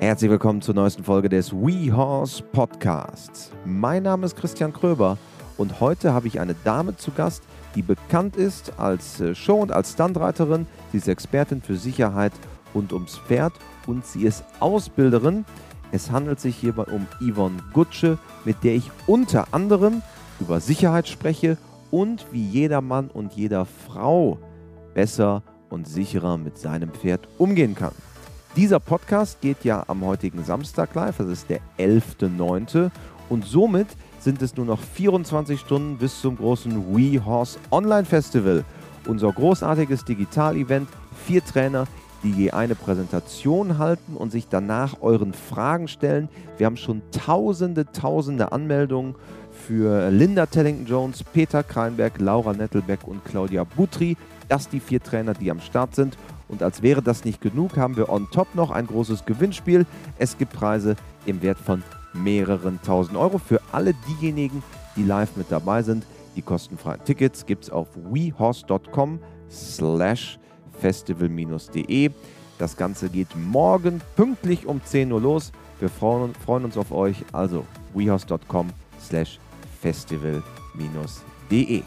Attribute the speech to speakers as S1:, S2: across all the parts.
S1: Herzlich willkommen zur neuesten Folge des WeHorse Podcasts. Mein Name ist Christian Kröber und heute habe ich eine Dame zu Gast, die bekannt ist als äh, Show- und als Standreiterin. Sie ist Expertin für Sicherheit rund ums Pferd und sie ist Ausbilderin. Es handelt sich hierbei um Yvonne Gutsche, mit der ich unter anderem über Sicherheit spreche und wie jeder Mann und jeder Frau besser und sicherer mit seinem Pferd umgehen kann. Dieser Podcast geht ja am heutigen Samstag live, das ist der 11.09. Und somit sind es nur noch 24 Stunden bis zum großen WeHorse Online Festival. Unser großartiges Digital-Event. Vier Trainer, die je eine Präsentation halten und sich danach euren Fragen stellen. Wir haben schon tausende, tausende Anmeldungen für Linda Tellington-Jones, Peter Kreinberg, Laura Nettelbeck und Claudia Butri. Das die vier Trainer, die am Start sind. Und als wäre das nicht genug, haben wir on top noch ein großes Gewinnspiel. Es gibt Preise im Wert von mehreren tausend Euro für alle diejenigen, die live mit dabei sind. Die kostenfreien Tickets gibt es auf wehorse.com slash festival-de. Das Ganze geht morgen pünktlich um 10 Uhr los. Wir freuen, freuen uns auf euch. Also wehorse.com slash festival-de.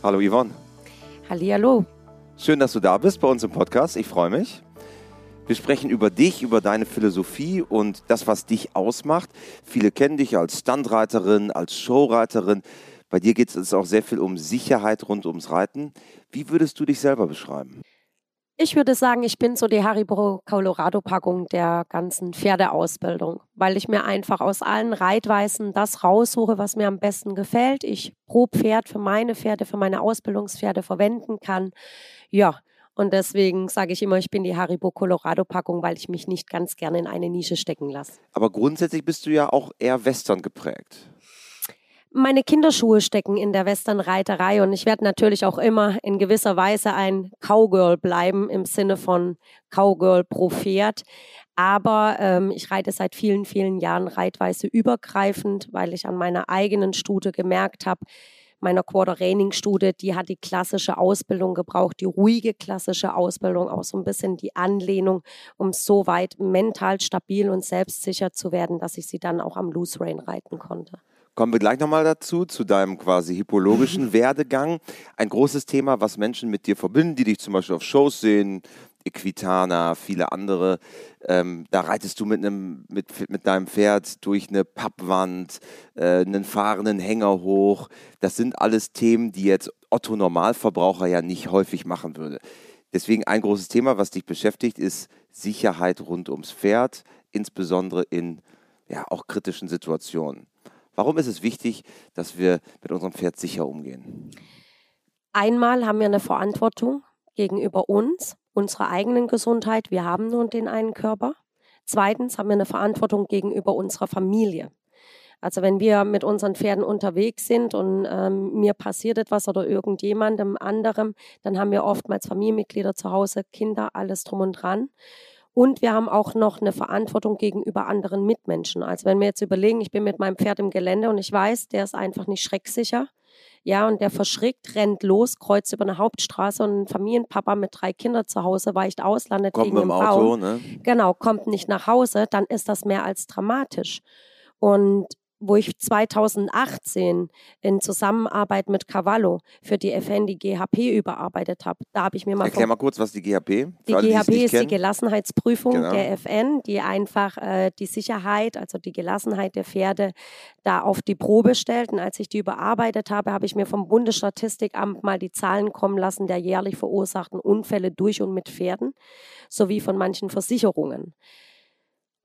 S1: Hallo Yvonne.
S2: Hallihallo.
S1: Schön, dass du da bist bei uns im Podcast. Ich freue mich. Wir sprechen über dich, über deine Philosophie und das, was dich ausmacht. Viele kennen dich als Standreiterin, als Showreiterin. Bei dir geht es auch sehr viel um Sicherheit rund ums Reiten. Wie würdest du dich selber beschreiben?
S2: Ich würde sagen, ich bin so die Haribo Colorado Packung der ganzen Pferdeausbildung, weil ich mir einfach aus allen Reitweisen das raussuche, was mir am besten gefällt. Ich pro Pferd für meine Pferde, für meine Ausbildungspferde verwenden kann. Ja, und deswegen sage ich immer, ich bin die Haribo Colorado Packung, weil ich mich nicht ganz gerne in eine Nische stecken lasse.
S1: Aber grundsätzlich bist du ja auch eher Western geprägt
S2: meine Kinderschuhe stecken in der Westernreiterei und ich werde natürlich auch immer in gewisser Weise ein Cowgirl bleiben im Sinne von Cowgirl pro Pferd. Aber ähm, ich reite seit vielen, vielen Jahren reitweise übergreifend, weil ich an meiner eigenen Stute gemerkt habe, meiner Quarter Reining Stute, die hat die klassische Ausbildung gebraucht, die ruhige klassische Ausbildung, auch so ein bisschen die Anlehnung, um so weit mental stabil und selbstsicher zu werden, dass ich sie dann auch am Loose Rain reiten konnte.
S1: Kommen wir gleich nochmal dazu, zu deinem quasi hippologischen Werdegang. Ein großes Thema, was Menschen mit dir verbinden, die dich zum Beispiel auf Shows sehen, Equitana, viele andere. Ähm, da reitest du mit, einem, mit, mit deinem Pferd durch eine Pappwand, äh, einen fahrenden Hänger hoch. Das sind alles Themen, die jetzt Otto Normalverbraucher ja nicht häufig machen würde. Deswegen ein großes Thema, was dich beschäftigt, ist Sicherheit rund ums Pferd, insbesondere in ja, auch kritischen Situationen. Warum ist es wichtig, dass wir mit unserem Pferd sicher umgehen?
S2: Einmal haben wir eine Verantwortung gegenüber uns, unserer eigenen Gesundheit. Wir haben nun den einen Körper. Zweitens haben wir eine Verantwortung gegenüber unserer Familie. Also wenn wir mit unseren Pferden unterwegs sind und ähm, mir passiert etwas oder irgendjemandem anderem, dann haben wir oftmals Familienmitglieder zu Hause, Kinder, alles drum und dran. Und wir haben auch noch eine Verantwortung gegenüber anderen Mitmenschen. Also wenn wir jetzt überlegen, ich bin mit meinem Pferd im Gelände und ich weiß, der ist einfach nicht schrecksicher. Ja, und der verschrickt, rennt los, kreuzt über eine Hauptstraße und ein Familienpapa mit drei Kindern zu Hause weicht aus, landet
S1: kommt
S2: gegen
S1: im Auto, ne?
S2: Genau, kommt nicht nach Hause, dann ist das mehr als dramatisch. Und wo ich 2018 in Zusammenarbeit mit Cavallo für die FN die GHP überarbeitet habe. Da habe ich mir mal
S1: Erklär mal kurz, was die GHP?
S2: Die alle, GHP ist kennen. die Gelassenheitsprüfung genau. der FN, die einfach äh, die Sicherheit, also die Gelassenheit der Pferde da auf die Probe stellt. Und als ich die überarbeitet habe, habe ich mir vom Bundesstatistikamt mal die Zahlen kommen lassen der jährlich verursachten Unfälle durch und mit Pferden sowie von manchen Versicherungen.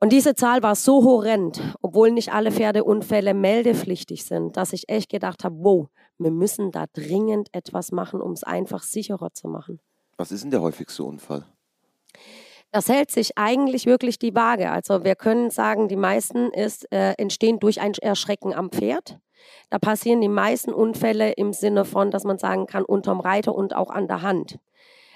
S2: Und diese Zahl war so horrend, obwohl nicht alle Pferdeunfälle meldepflichtig sind, dass ich echt gedacht habe, wow, wir müssen da dringend etwas machen, um es einfach sicherer zu machen.
S1: Was ist denn der häufigste Unfall?
S2: Das hält sich eigentlich wirklich die Waage. Also wir können sagen, die meisten ist, äh, entstehen durch ein Erschrecken am Pferd. Da passieren die meisten Unfälle im Sinne von, dass man sagen kann, unterm Reiter und auch an der Hand.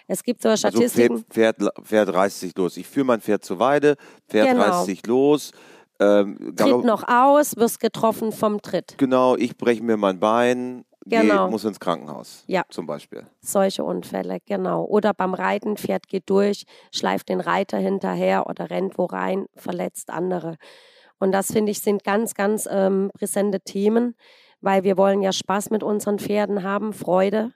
S2: Es gibt so Statistiken.
S1: Also Pferd, Pferd, Pferd reißt sich los. Ich führe mein Pferd zur Weide, Pferd genau. reißt sich los.
S2: Ähm, Tritt noch aus, wirst getroffen vom Tritt.
S1: Genau, ich breche mir mein Bein,
S2: Genau.
S1: Geh, muss ins Krankenhaus.
S2: Ja.
S1: Zum Beispiel.
S2: Solche Unfälle, genau. Oder beim Reiten, Pferd geht durch, schleift den Reiter hinterher oder rennt wo rein, verletzt andere. Und das finde ich sind ganz, ganz ähm, präsente Themen, weil wir wollen ja Spaß mit unseren Pferden haben, Freude.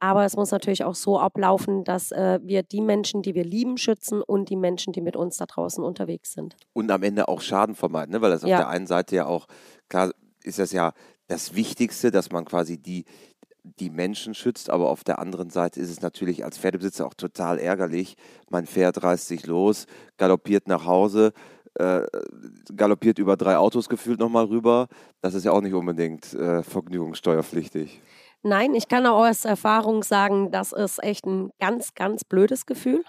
S2: Aber es muss natürlich auch so ablaufen, dass äh, wir die Menschen, die wir lieben, schützen und die Menschen, die mit uns da draußen unterwegs sind.
S1: Und am Ende auch Schaden vermeiden, ne? weil das auf
S2: Ja.
S1: der einen Seite ja auch, klar ist das ja das Wichtigste, dass man quasi die, die Menschen schützt, aber auf der anderen Seite ist es natürlich als Pferdebesitzer auch total ärgerlich. Mein Pferd reißt sich los, galoppiert nach Hause, äh, galoppiert über drei Autos gefühlt nochmal rüber. Das ist ja auch nicht unbedingt äh, vergnügungssteuerpflichtig.
S2: Nein, ich kann auch aus Erfahrung sagen, das ist echt ein ganz, ganz blödes Gefühl.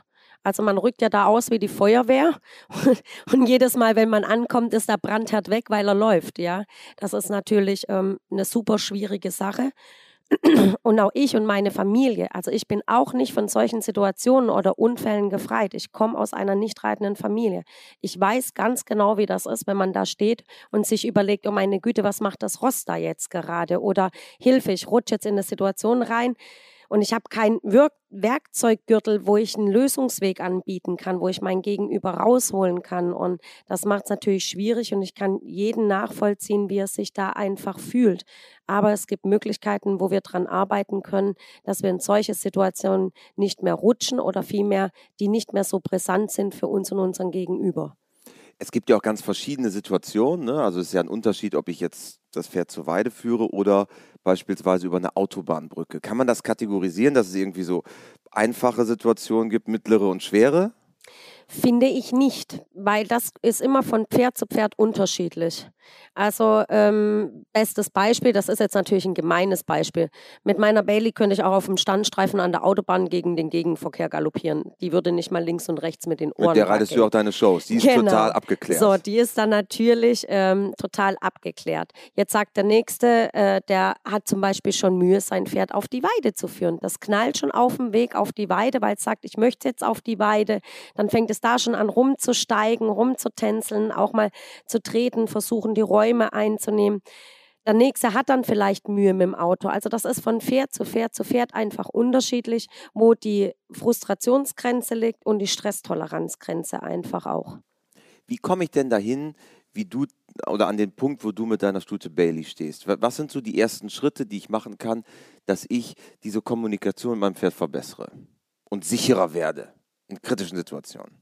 S2: Also man rückt ja da aus wie die Feuerwehr und jedes Mal, wenn man ankommt, ist der Brandherd weg, weil er läuft. Ja, das ist natürlich ähm, eine super schwierige Sache. Und auch ich und meine Familie, also ich bin auch nicht von solchen Situationen oder Unfällen gefreit. Ich komme aus einer nicht reitenden Familie. Ich weiß ganz genau, wie das ist, wenn man da steht und sich überlegt, oh meine Güte, was macht das Ross da jetzt gerade? Oder Hilfe, ich rutsche jetzt in eine Situation rein und ich habe keinen Wirk Werkzeuggürtel, wo ich einen Lösungsweg anbieten kann, wo ich mein Gegenüber rausholen kann. Und das macht es natürlich schwierig und ich kann jeden nachvollziehen, wie er sich da einfach fühlt. Aber es gibt Möglichkeiten, wo wir dran arbeiten können, dass wir in solche Situationen nicht mehr rutschen oder vielmehr, die nicht mehr so brisant sind für uns und unseren Gegenüber.
S1: Es gibt ja auch ganz verschiedene Situationen. Ne? Also es ist ja ein Unterschied, ob ich jetzt das Pferd zur Weide führe oder beispielsweise über eine Autobahnbrücke. Kann man das kategorisieren, dass es irgendwie so einfache Situationen gibt, mittlere und schwere?
S2: Finde ich nicht, weil das ist immer von Pferd zu Pferd unterschiedlich. Also ähm, bestes Beispiel, das ist jetzt natürlich ein gemeines Beispiel. Mit meiner Bailey könnte ich auch auf dem Standstreifen an der Autobahn gegen den Gegenverkehr galoppieren. Die würde nicht mal links und rechts mit den Ohren
S1: Mit der reitest du auch deine Shows. Die ist
S2: Genau.
S1: total abgeklärt.
S2: So, die ist dann natürlich ähm, total abgeklärt. Jetzt sagt der Nächste, äh, der hat zum Beispiel schon Mühe, sein Pferd auf die Weide zu führen. Das knallt schon auf dem Weg auf die Weide, weil es sagt, ich möchte jetzt auf die Weide. Dann fängt es da schon an rumzusteigen, rumzutänzeln, auch mal zu treten, versuchen die Räume einzunehmen. Der nächste hat dann vielleicht Mühe mit dem Auto. Also das ist von Pferd zu Pferd zu Pferd einfach unterschiedlich, wo die Frustrationsgrenze liegt und die Stresstoleranzgrenze einfach auch.
S1: Wie komme ich denn dahin, wie du oder an den Punkt, wo du mit deiner Stute Bailey stehst? Wa- Was sind so die ersten Schritte, die ich machen kann, dass ich diese Kommunikation mit meinem Pferd verbessere und sicherer werde in kritischen Situationen?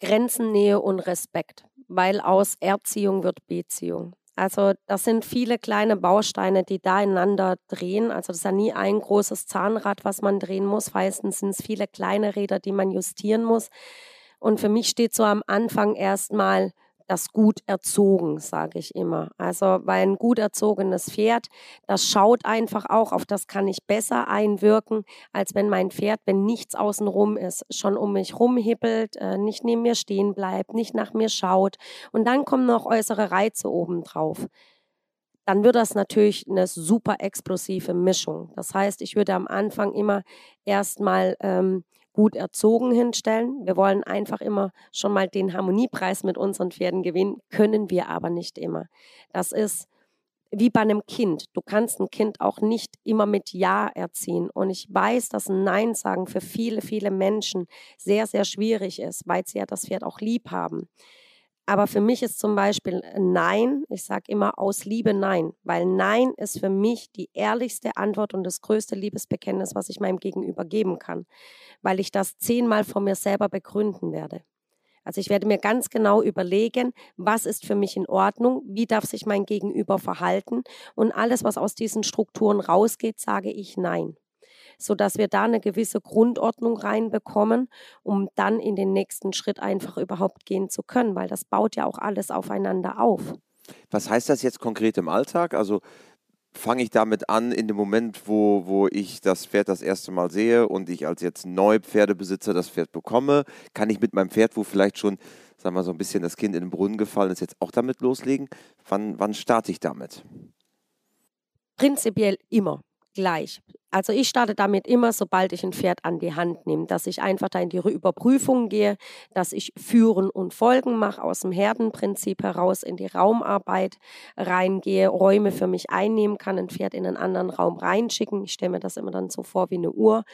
S2: Grenzennähe und Respekt, weil aus Erziehung wird Beziehung. Also das sind viele kleine Bausteine, die da ineinander drehen. Also das ist ja nie ein großes Zahnrad, was man drehen muss. Meistens sind es viele kleine Räder, die man justieren muss. Und für mich steht so am Anfang erstmal das gut erzogen, sage ich immer. Also weil ein gut erzogenes Pferd, das schaut einfach auch, auf das kann ich besser einwirken, als wenn mein Pferd, wenn nichts außenrum ist, schon um mich rumhippelt, äh, nicht neben mir stehen bleibt, nicht nach mir schaut. Und dann kommen noch äußere Reize obendrauf. Dann wird das natürlich eine super explosive Mischung. Das heißt, ich würde am Anfang immer erstmal ähm, gut erzogen hinstellen. Wir wollen einfach immer schon mal den Harmoniepreis mit unseren Pferden gewinnen, können wir aber nicht immer. Das ist wie bei einem Kind. Du kannst ein Kind auch nicht immer mit Ja erziehen. Und ich weiß, dass ein Nein sagen für viele, viele Menschen sehr, sehr schwierig ist, weil sie ja das Pferd auch lieb haben. Aber für mich ist zum Beispiel ein Nein, ich sage immer aus Liebe Nein, weil Nein ist für mich die ehrlichste Antwort und das größte Liebesbekenntnis, was ich meinem Gegenüber geben kann, weil ich das zehnmal von mir selber begründen werde. Also ich werde mir ganz genau überlegen, was ist für mich in Ordnung, wie darf sich mein Gegenüber verhalten und alles, was aus diesen Strukturen rausgeht, sage ich Nein sodass wir da eine gewisse Grundordnung reinbekommen, um dann in den nächsten Schritt einfach überhaupt gehen zu können, weil das baut ja auch alles aufeinander auf.
S1: Was heißt das jetzt konkret im Alltag? Also fange ich damit an, in dem Moment, wo, wo ich das Pferd das erste Mal sehe und ich als jetzt Neupferdebesitzer das Pferd bekomme, kann ich mit meinem Pferd, wo vielleicht schon, sagen wir mal, so ein bisschen das Kind in den Brunnen gefallen ist, jetzt auch damit loslegen? Wann, wann starte ich damit?
S2: Prinzipiell immer gleich. Also ich starte damit immer, sobald ich ein Pferd an die Hand nehme, dass ich einfach da in die Überprüfung gehe, dass ich Führen und Folgen mache, aus dem Herdenprinzip heraus in die Raumarbeit reingehe, Räume für mich einnehmen kann, ein Pferd in einen anderen Raum reinschicken. Ich stelle mir das immer dann so vor wie eine Uhr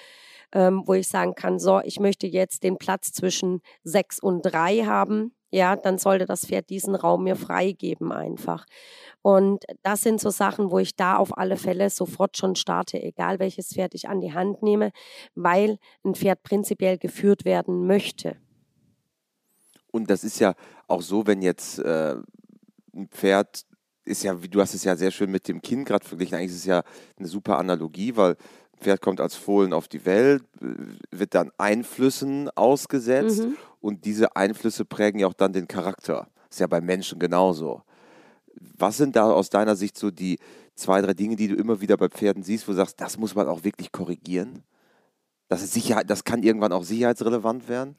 S2: ähm, wo ich sagen kann, so, ich möchte jetzt den Platz zwischen sechs und drei haben, ja, dann sollte das Pferd diesen Raum mir freigeben einfach. Und das sind so Sachen, wo ich da auf alle Fälle sofort schon starte, egal welches Pferd ich an die Hand nehme, weil ein Pferd prinzipiell geführt werden möchte.
S1: Und das ist ja auch so, wenn jetzt äh, ein Pferd ist ja, du hast es ja sehr schön mit dem Kind gerade verglichen. Eigentlich ist es ja eine super Analogie, weil Pferd kommt als Fohlen auf die Welt, wird dann Einflüssen ausgesetzt mhm. Und diese Einflüsse prägen ja auch dann den Charakter. Ist ja bei Menschen genauso. Was sind da aus deiner Sicht so die zwei, drei Dinge, die du immer wieder bei Pferden siehst, wo du sagst, das muss man auch wirklich korrigieren? Das, ist Sicherheit, das kann irgendwann auch sicherheitsrelevant werden?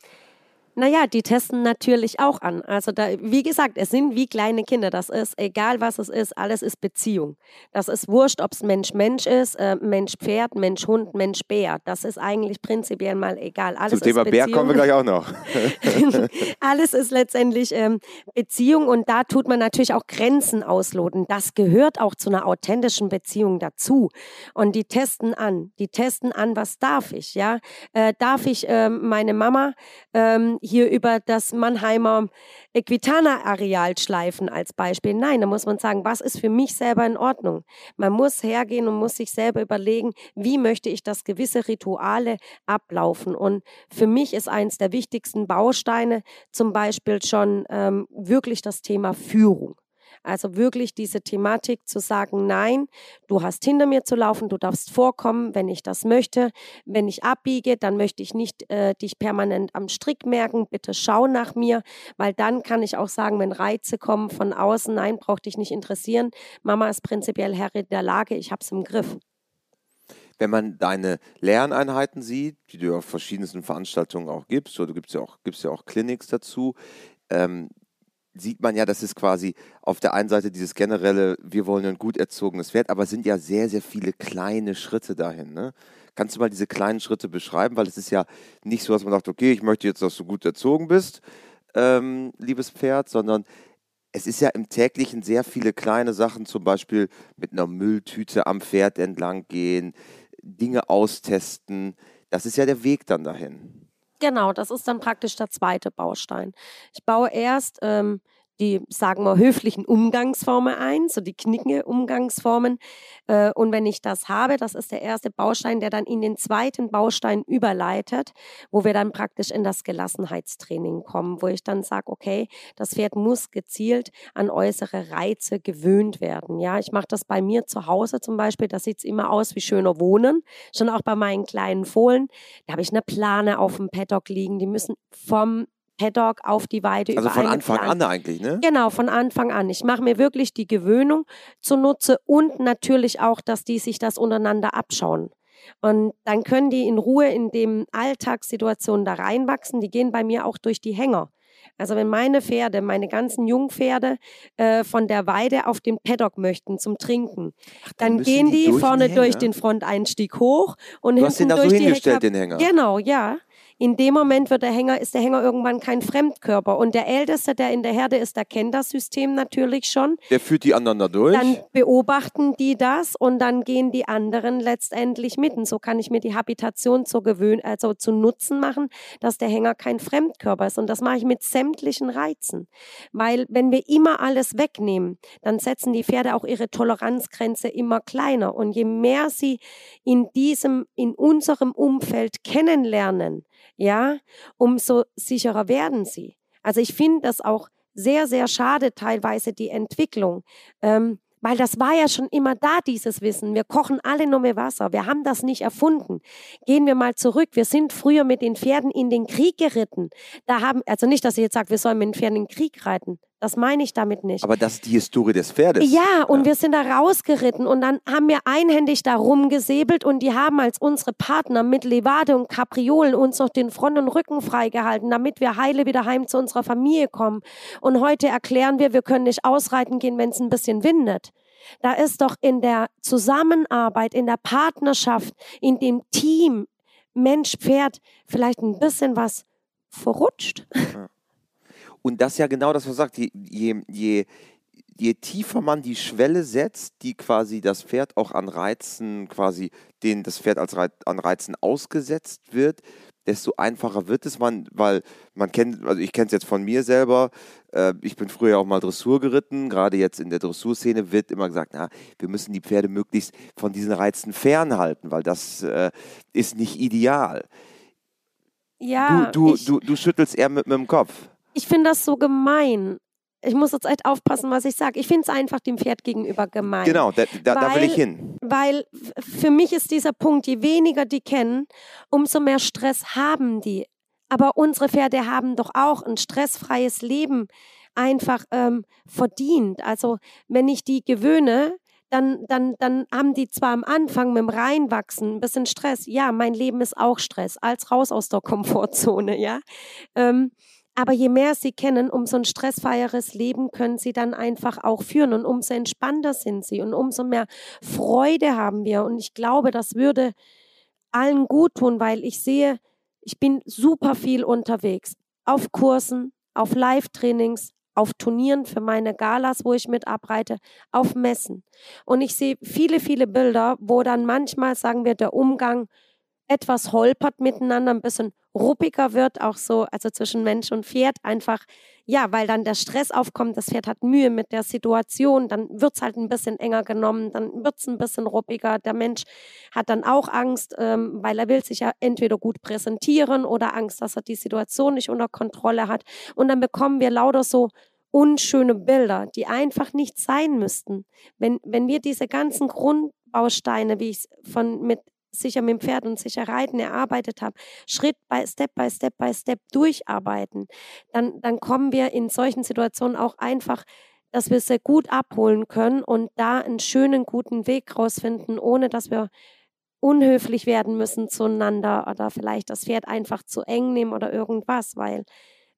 S2: Naja, die testen natürlich auch an. Also da, wie gesagt, es sind wie kleine Kinder. Das ist, egal was es ist, alles ist Beziehung. Das ist wurscht, ob es Mensch-Mensch ist, äh, Mensch-Pferd, Mensch-Hund, Mensch-Bär. Das ist eigentlich prinzipiell mal egal. Alles
S1: Zum Thema Bär kommen wir gleich auch noch.
S2: alles ist letztendlich ähm, Beziehung und da tut man natürlich auch Grenzen ausloten. Das gehört auch zu einer authentischen Beziehung dazu. Und die testen an. Die testen an, was darf ich, ja? Äh, darf ich äh, meine Mama ähm, hier über das Mannheimer Equitana-Areal schleifen als Beispiel. Nein, da muss man sagen, was ist für mich selber in Ordnung? Man muss hergehen und muss sich selber überlegen, wie möchte ich, dass gewisse Rituale ablaufen. Und für mich ist eins der wichtigsten Bausteine zum Beispiel schon ähm, wirklich das Thema Führung. Also wirklich diese Thematik zu sagen, nein, du hast hinter mir zu laufen, du darfst vorkommen, wenn ich das möchte. Wenn ich abbiege, dann möchte ich nicht äh, dich permanent am Strick merken. Bitte schau nach mir, weil dann kann ich auch sagen, wenn Reize kommen von außen, nein, braucht dich nicht interessieren. Mama ist prinzipiell Herr der Lage, ich habe es im Griff
S1: wenn man deine Lerneinheiten sieht, die du auf verschiedensten Veranstaltungen auch gibst, oder du gibst ja auch, gibst ja auch Clinics dazu, ähm, sieht man ja, das ist quasi auf der einen Seite dieses generelle, wir wollen ein gut erzogenes Pferd, aber es sind ja sehr, sehr viele kleine Schritte dahin. Ne? Kannst du mal diese kleinen Schritte beschreiben? Weil es ist ja nicht so, dass man sagt, okay, ich möchte jetzt, dass du gut erzogen bist, ähm, liebes Pferd, sondern es ist ja im täglichen sehr viele kleine Sachen, zum Beispiel mit einer Mülltüte am Pferd entlang gehen, Dinge austesten. Das ist ja der Weg dann dahin.
S2: Genau, das ist dann praktisch der zweite Baustein. Ich baue erst ähm, die, sagen wir, höflichen Umgangsformen ein, so die knickende Umgangsformen. Äh, und wenn ich das habe, das ist der erste Baustein, der dann in den zweiten Baustein überleitet, wo wir dann praktisch in das Gelassenheitstraining kommen, wo ich dann sage, okay, das Pferd muss gezielt an äußere Reize gewöhnt werden. Ja, ich mache das bei mir zu Hause zum Beispiel, da sieht es immer aus wie schöner Wohnen. Schon auch bei meinen kleinen Fohlen, da habe ich eine Plane auf dem Paddock liegen, die müssen vom Paddock auf die Weide.
S1: Also von Anfang Plan. an eigentlich, ne?
S2: Genau, von Anfang an. Ich mache mir wirklich die Gewöhnung zunutze und natürlich auch, dass die sich das untereinander abschauen. Und dann können die in Ruhe in dem Alltagssituation da reinwachsen. Die gehen bei mir auch durch die Hänger. Also wenn meine Pferde, meine ganzen Jungpferde äh, von der Weide auf den Paddock möchten zum Trinken, Ach, dann, dann gehen die, die durch vorne durch den Fronteinstieg hoch und
S1: du
S2: hinten
S1: hast den da
S2: durch
S1: so
S2: die
S1: hingestellt, den Hänger.
S2: Genau, ja in dem Moment wird der Hänger, ist der Hänger irgendwann kein Fremdkörper. Und der Älteste, der in der Herde ist, der kennt das System natürlich schon.
S1: Der führt die anderen da durch.
S2: Dann beobachten die das und dann gehen die anderen letztendlich mitten. So kann ich mir die Habitation zu gewöhnen, also zu Nutzen machen, dass der Hänger kein Fremdkörper ist. Und das mache ich mit sämtlichen Reizen. Weil wenn wir immer alles wegnehmen, dann setzen die Pferde auch ihre Toleranzgrenze immer kleiner. Und je mehr sie in diesem, in unserem Umfeld kennenlernen, ja, umso sicherer werden sie. Also ich finde das auch sehr, sehr schade teilweise die Entwicklung. Ähm, weil das war ja schon immer da, dieses Wissen. Wir kochen alle nur mit Wasser. Wir haben das nicht erfunden. Gehen wir mal zurück. Wir sind früher mit den Pferden in den Krieg geritten. Da haben, also nicht, dass ihr jetzt sagt, wir sollen mit den Pferden in den Krieg reiten. Das meine ich damit nicht.
S1: Aber das ist die Historie des Pferdes.
S2: Ja, und ja. wir sind da rausgeritten und dann haben wir einhändig da rumgesäbelt und die haben als unsere Partner mit Levade und Kapriolen uns noch den Front und Rücken freigehalten, damit wir heile wieder heim zu unserer Familie kommen. Und heute erklären wir, wir können nicht ausreiten gehen, wenn es ein bisschen windet. Da ist doch in der Zusammenarbeit, in der Partnerschaft, in dem Team Mensch, Pferd vielleicht ein bisschen was verrutscht.
S1: Und das ist ja genau das, was sagt, je, je, je, je tiefer man die Schwelle setzt, die quasi das Pferd auch an Reizen, quasi den das Pferd als Reiz, an Reizen ausgesetzt wird, desto einfacher wird es man, weil man kennt, also ich kenne es jetzt von mir selber, äh, ich bin früher auch mal Dressur geritten, gerade jetzt in der Dressurszene wird immer gesagt, na, wir müssen die Pferde möglichst von diesen Reizen fernhalten, weil das äh, ist nicht ideal.
S2: Ja,
S1: du, du,
S2: ich,
S1: du, du schüttelst eher mit, mit dem Kopf.
S2: Ich finde das so gemein. Ich muss jetzt echt aufpassen, was ich sage. Ich finde es einfach dem Pferd gegenüber gemein.
S1: Genau, da, da, da will
S2: Weil-
S1: ich hin.
S2: Weil für mich ist dieser Punkt, je weniger die kennen, umso mehr Stress haben die. Aber unsere Pferde haben doch auch ein stressfreies Leben einfach ähm, verdient. Also wenn ich die gewöhne, dann, dann, dann haben die zwar am Anfang mit dem Reinwachsen ein bisschen Stress. Ja, mein Leben ist auch Stress, als raus aus der Komfortzone, ja. Ähm, aber je mehr sie kennen, umso ein stressfreieres Leben können sie dann einfach auch führen und umso entspannter sind sie und umso mehr Freude haben wir. Und ich glaube, das würde allen gut tun, weil ich sehe, ich bin super viel unterwegs. Auf Kursen, auf Live-Trainings, auf Turnieren für meine Galas, wo ich mit abreite, auf Messen. Und ich sehe viele, viele Bilder, wo dann manchmal, sagen wir, der Umgang etwas holpert miteinander, ein bisschen ruppiger wird, auch so, also zwischen Mensch und Pferd, einfach, ja, weil dann der Stress aufkommt, das Pferd hat Mühe mit der Situation, dann wird es halt ein bisschen enger genommen, dann wird es ein bisschen ruppiger, der Mensch hat dann auch Angst, ähm, weil er will sich ja entweder gut präsentieren oder Angst, dass er die Situation nicht unter Kontrolle hat. Und dann bekommen wir lauter so unschöne Bilder, die einfach nicht sein müssten. Wenn, wenn wir diese ganzen Grundbausteine, wie ich es von mit sicher mit dem Pferd und sicher reiten erarbeitet habe, Schritt bei Step by Step by Step durcharbeiten, dann, dann kommen wir in solchen Situationen auch einfach, dass wir sie gut abholen können und da einen schönen, guten Weg rausfinden, ohne dass wir unhöflich werden müssen zueinander oder vielleicht das Pferd einfach zu eng nehmen oder irgendwas, weil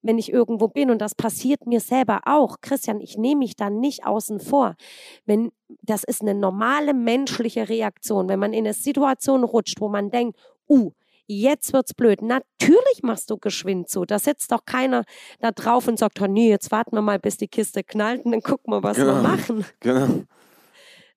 S2: wenn ich irgendwo bin und das passiert mir selber auch, Christian, ich nehme mich dann nicht außen vor. Wenn das ist eine normale menschliche Reaktion, wenn man in eine Situation rutscht, wo man denkt, uh, jetzt wird's blöd. Natürlich machst du geschwind zu. Da sitzt doch keiner da drauf und sagt, oh nee, jetzt warten wir mal, bis die Kiste knallt und dann gucken wir, was wir
S1: Genau.
S2: machen.
S1: Genau.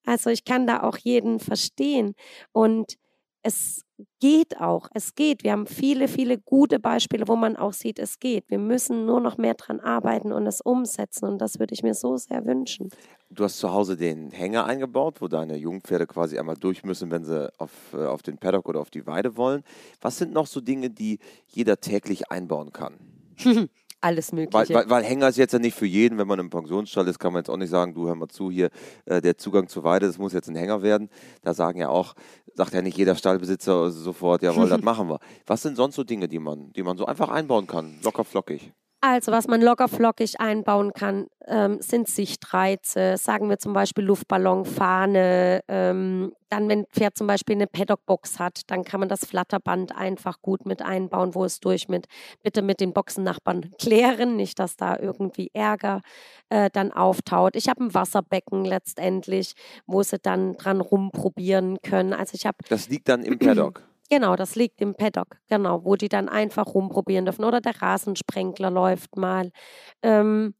S2: Also ich kann da auch jeden verstehen. Und es geht auch, es geht. Wir haben viele, viele gute Beispiele, wo man auch sieht, es geht. Wir müssen nur noch mehr dran arbeiten und es umsetzen. Und das würde ich mir so sehr wünschen.
S1: Du hast zu Hause den Hänger eingebaut, wo deine Jungpferde quasi einmal durch müssen, wenn sie auf, äh, auf den Paddock oder auf die Weide wollen. Was sind noch so Dinge, die jeder täglich einbauen kann?
S2: Alles
S1: Weil,
S2: Mögliche.
S1: weil, weil Hänger ist jetzt ja nicht für jeden, wenn man im Pensionsstall ist, kann man jetzt auch nicht sagen, du hör mal zu, hier äh, der Zugang zur Weide, das muss jetzt ein Hänger werden. Da sagen ja auch, sagt ja nicht jeder Stallbesitzer sofort, jawohl, das machen wir. Was sind sonst so Dinge, die man, die man so einfach einbauen kann, locker flockig?
S2: Also, was man locker flockig einbauen kann, ähm, sind Sichtreize, sagen wir zum Beispiel Luftballon, Fahne. Ähm, dann, wenn ein Pferd zum Beispiel eine Paddockbox hat, dann kann man das Flatterband einfach gut mit einbauen, wo es durch mit, bitte mit den Boxennachbarn klären, nicht, dass da irgendwie Ärger äh, dann auftaut. Ich habe ein Wasserbecken letztendlich, wo sie dann dran rumprobieren können. Also ich habe
S1: Das liegt dann im Paddock.
S2: Genau, das liegt im Paddock, genau, wo die dann einfach rumprobieren dürfen. Oder der Rasensprenkler läuft mal. Ähm,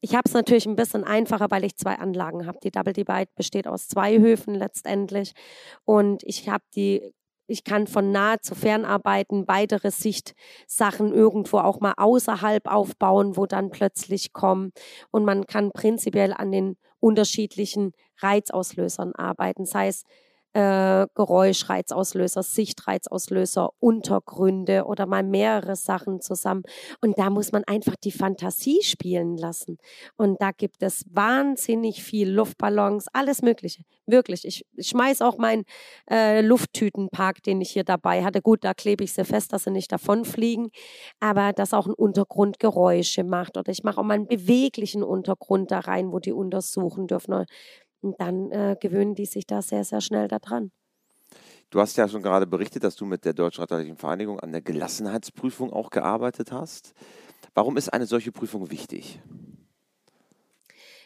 S2: ich habe es natürlich ein bisschen einfacher, weil ich zwei Anlagen habe. Die Double Divide besteht aus zwei Höfen letztendlich. Und ich habe die, ich kann von nah zu fern arbeiten, weitere Sichtsachen irgendwo auch mal außerhalb aufbauen, wo dann plötzlich kommen. Und man kann prinzipiell an den unterschiedlichen Reizauslösern arbeiten, sei es äh, Geräuschreizauslöser, Sichtreizauslöser, Untergründe oder mal mehrere Sachen zusammen. Und da muss man einfach die Fantasie spielen lassen. Und da gibt es wahnsinnig viel Luftballons, alles Mögliche. Wirklich. Ich, ich schmeiß auch meinen äh, Lufttütenpark, den ich hier dabei hatte. Gut, da klebe ich sie fest, dass sie nicht davonfliegen. Aber dass auch ein Untergrund Geräusche macht. Oder ich mache auch mal einen beweglichen Untergrund da rein, wo die untersuchen dürfen. Und dann äh, gewöhnen die sich da sehr, sehr schnell daran.
S1: Du hast ja schon gerade berichtet, dass du mit der Deutschen Reiterlichen Vereinigung an der Gelassenheitsprüfung auch gearbeitet hast. Warum ist eine solche Prüfung wichtig?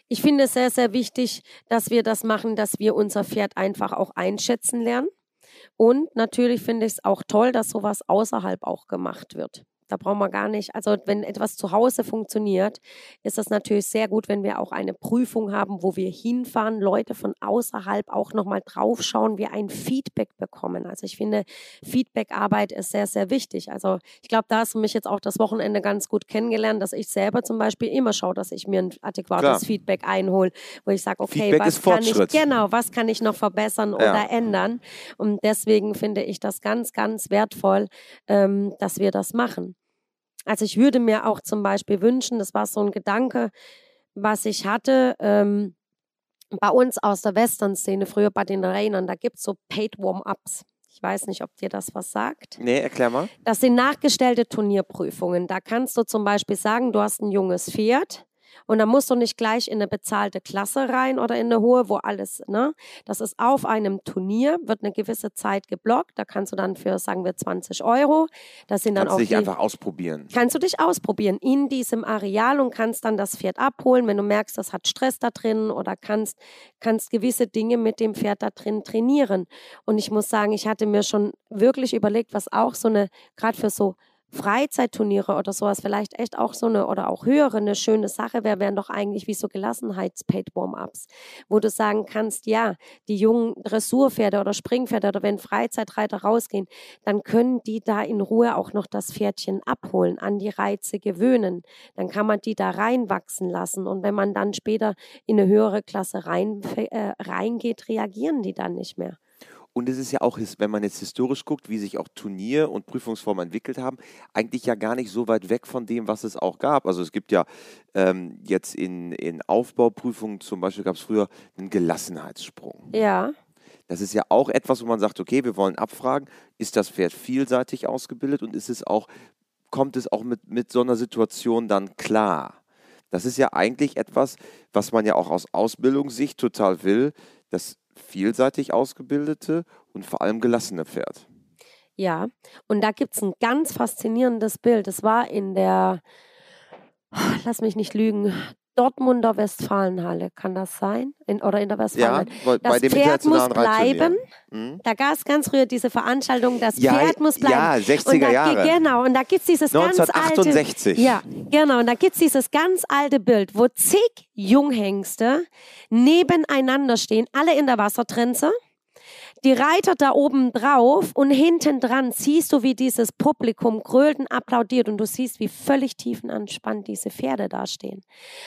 S2: Ich finde es sehr, sehr wichtig, dass wir das machen, dass wir unser Pferd einfach auch einschätzen lernen. Und natürlich finde ich es auch toll, dass sowas außerhalb auch gemacht wird. Da brauchen wir gar nicht. Also wenn etwas zu Hause funktioniert, ist das natürlich sehr gut, wenn wir auch eine Prüfung haben, wo wir hinfahren, Leute von außerhalb auch nochmal draufschauen, wir ein Feedback bekommen. Also ich finde, Feedbackarbeit ist sehr, sehr wichtig. Also ich glaube, da hast du mich jetzt auch das Wochenende ganz gut kennengelernt, dass ich selber zum Beispiel immer schaue, dass ich mir ein adäquates Klar. Feedback einhole, wo ich sage, okay,
S1: Feedback
S2: was kann ich, genau, was kann ich noch verbessern ja. oder ändern? Und deswegen finde ich das ganz, ganz wertvoll, ähm, dass wir das machen. Also ich würde mir auch zum Beispiel wünschen, das war so ein Gedanke, was ich hatte, ähm, bei uns aus der Western-Szene, früher bei den Rainern, da gibt es so Paid Warm-Ups. Ich weiß nicht, ob dir das was sagt.
S1: Nee, erklär mal.
S2: Das sind nachgestellte Turnierprüfungen. Da kannst du zum Beispiel sagen, du hast ein junges Pferd und da musst du nicht gleich in eine bezahlte Klasse rein oder in eine hohe, wo alles, ne? Das ist auf einem Turnier, wird eine gewisse Zeit geblockt. Da kannst du dann für, sagen wir, 20 Euro. Das sind dann
S1: kannst
S2: auch.
S1: dich
S2: die,
S1: einfach ausprobieren.
S2: Kannst du dich ausprobieren in diesem Areal und kannst dann das Pferd abholen, wenn du merkst, das hat Stress da drin oder kannst, kannst gewisse Dinge mit dem Pferd da drin trainieren. Und ich muss sagen, ich hatte mir schon wirklich überlegt, was auch so eine, gerade für so Freizeitturniere oder sowas vielleicht echt auch so eine oder auch höhere eine schöne Sache wäre, wären doch eigentlich wie so Gelassenheits-Paid-Warm-Ups, wo du sagen kannst, ja, die jungen Dressurpferde oder Springpferde oder wenn Freizeitreiter rausgehen, dann können die da in Ruhe auch noch das Pferdchen abholen, an die Reize gewöhnen. Dann kann man die da reinwachsen lassen und wenn man dann später in eine höhere Klasse rein, äh, reingeht, reagieren die dann nicht mehr.
S1: Und es ist ja auch, wenn man jetzt historisch guckt, wie sich auch Turnier- und Prüfungsformen entwickelt haben, eigentlich ja gar nicht so weit weg von dem, was es auch gab. Also es gibt ja ähm, jetzt in, in Aufbauprüfungen zum Beispiel gab es früher einen Gelassenheitssprung.
S2: Ja.
S1: Das ist ja auch etwas, wo man sagt, okay, wir wollen abfragen, ist das Pferd vielseitig ausgebildet und ist es auch, kommt es auch mit, mit so einer Situation dann klar? Das ist ja eigentlich etwas, was man ja auch aus Ausbildungssicht total will, dass vielseitig ausgebildete und vor allem gelassene Pferd.
S2: Ja, und da gibt es ein ganz faszinierendes Bild. Es war in der, lass mich nicht lügen, Dortmunder Westfalenhalle, kann das sein? In, oder in der Westfalenhalle.
S1: Ja,
S2: das Pferd muss bleiben. Mhm. Da gab es ganz früher diese Veranstaltung, das ja, Pferd muss bleiben.
S1: Ja, 60er
S2: da,
S1: Jahre.
S2: Genau, und da gibt es dieses
S1: 1968.
S2: ganz alte... Ja, genau, und da gibt es dieses ganz alte Bild, wo zig Junghengste nebeneinander stehen, alle in der Wassertrenze die Reiter da oben drauf und hinten dran siehst du, wie dieses Publikum grölten applaudiert und du siehst, wie völlig tiefenantspannt diese Pferde da stehen.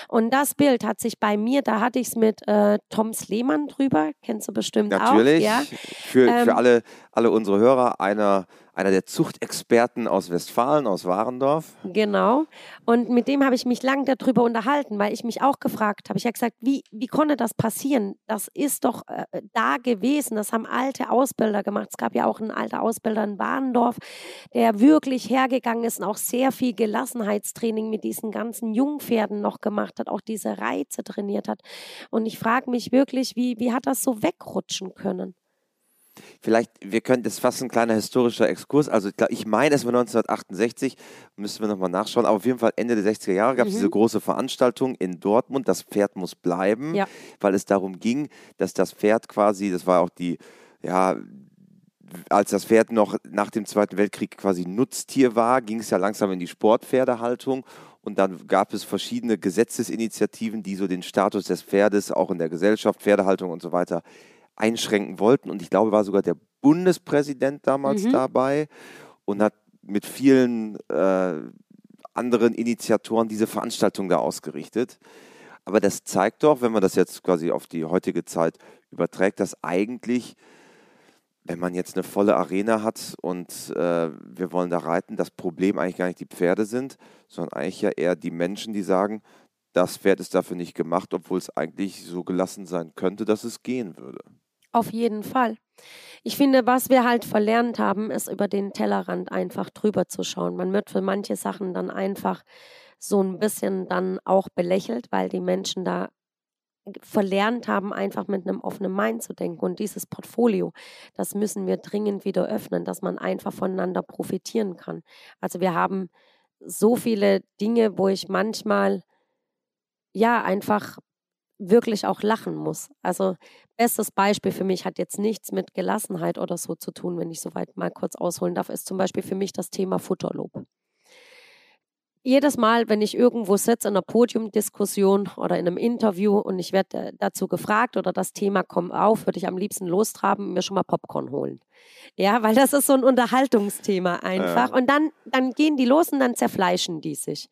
S2: Und das Bild hat sich bei mir, da hatte ich es mit äh, Tom Sleemann drüber, kennst du bestimmt
S1: Natürlich.
S2: auch.
S1: Natürlich, ja? für, ähm, für alle, alle unsere Hörer einer einer der Zuchtexperten aus Westfalen, aus Warendorf.
S2: Genau. Und mit dem habe ich mich lang darüber unterhalten, weil ich mich auch gefragt habe. Ich habe gesagt, wie, wie konnte das passieren? Das ist doch äh, da gewesen. Das haben alte Ausbilder gemacht. Es gab ja auch einen alten Ausbilder in Warendorf, der wirklich hergegangen ist und auch sehr viel Gelassenheitstraining mit diesen ganzen Jungpferden noch gemacht hat, auch diese Reize trainiert hat. Und ich frage mich wirklich, wie, wie hat das so wegrutschen können?
S1: Vielleicht, wir können, das ist fast ein kleiner historischer Exkurs. Also ich meine, es war 1968, müssen wir nochmal nachschauen, aber auf jeden Fall Ende der 60er Jahre gab es mhm. diese große Veranstaltung in Dortmund, das Pferd muss bleiben, ja. weil es darum ging, dass das Pferd quasi, das war auch die, ja, als das Pferd noch nach dem Zweiten Weltkrieg quasi Nutztier war, ging es ja langsam in die Sportpferdehaltung und dann gab es verschiedene Gesetzesinitiativen, die so den Status des Pferdes auch in der Gesellschaft, Pferdehaltung und so weiter einschränken wollten. Und ich glaube, war sogar der Bundespräsident damals mhm. dabei und hat mit vielen äh, anderen Initiatoren diese Veranstaltung da ausgerichtet. Aber das zeigt doch, wenn man das jetzt quasi auf die heutige Zeit überträgt, dass eigentlich, wenn man jetzt eine volle Arena hat und äh, wir wollen da reiten, das Problem eigentlich gar nicht die Pferde sind, sondern eigentlich ja eher die Menschen, die sagen, das Pferd ist dafür nicht gemacht, obwohl es eigentlich so gelassen sein könnte, dass es gehen würde.
S2: Auf jeden Fall. Ich finde, was wir halt verlernt haben, ist über den Tellerrand einfach drüber zu schauen. Man wird für manche Sachen dann einfach so ein bisschen dann auch belächelt, weil die Menschen da verlernt haben, einfach mit einem offenen Mind zu denken. Und dieses Portfolio, das müssen wir dringend wieder öffnen, dass man einfach voneinander profitieren kann. Also wir haben so viele Dinge, wo ich manchmal ja einfach wirklich auch lachen muss. Also bestes Beispiel für mich hat jetzt nichts mit Gelassenheit oder so zu tun, wenn ich soweit mal kurz ausholen darf, ist zum Beispiel für mich das Thema Futterlob jedes Mal, wenn ich irgendwo sitze in einer Podiumdiskussion oder in einem Interview und ich werde dazu gefragt oder das Thema kommt auf, würde ich am liebsten lostraben und mir schon mal Popcorn holen. Ja, weil das ist so ein Unterhaltungsthema einfach. Ja. Und dann, dann gehen die los und dann zerfleischen die sich.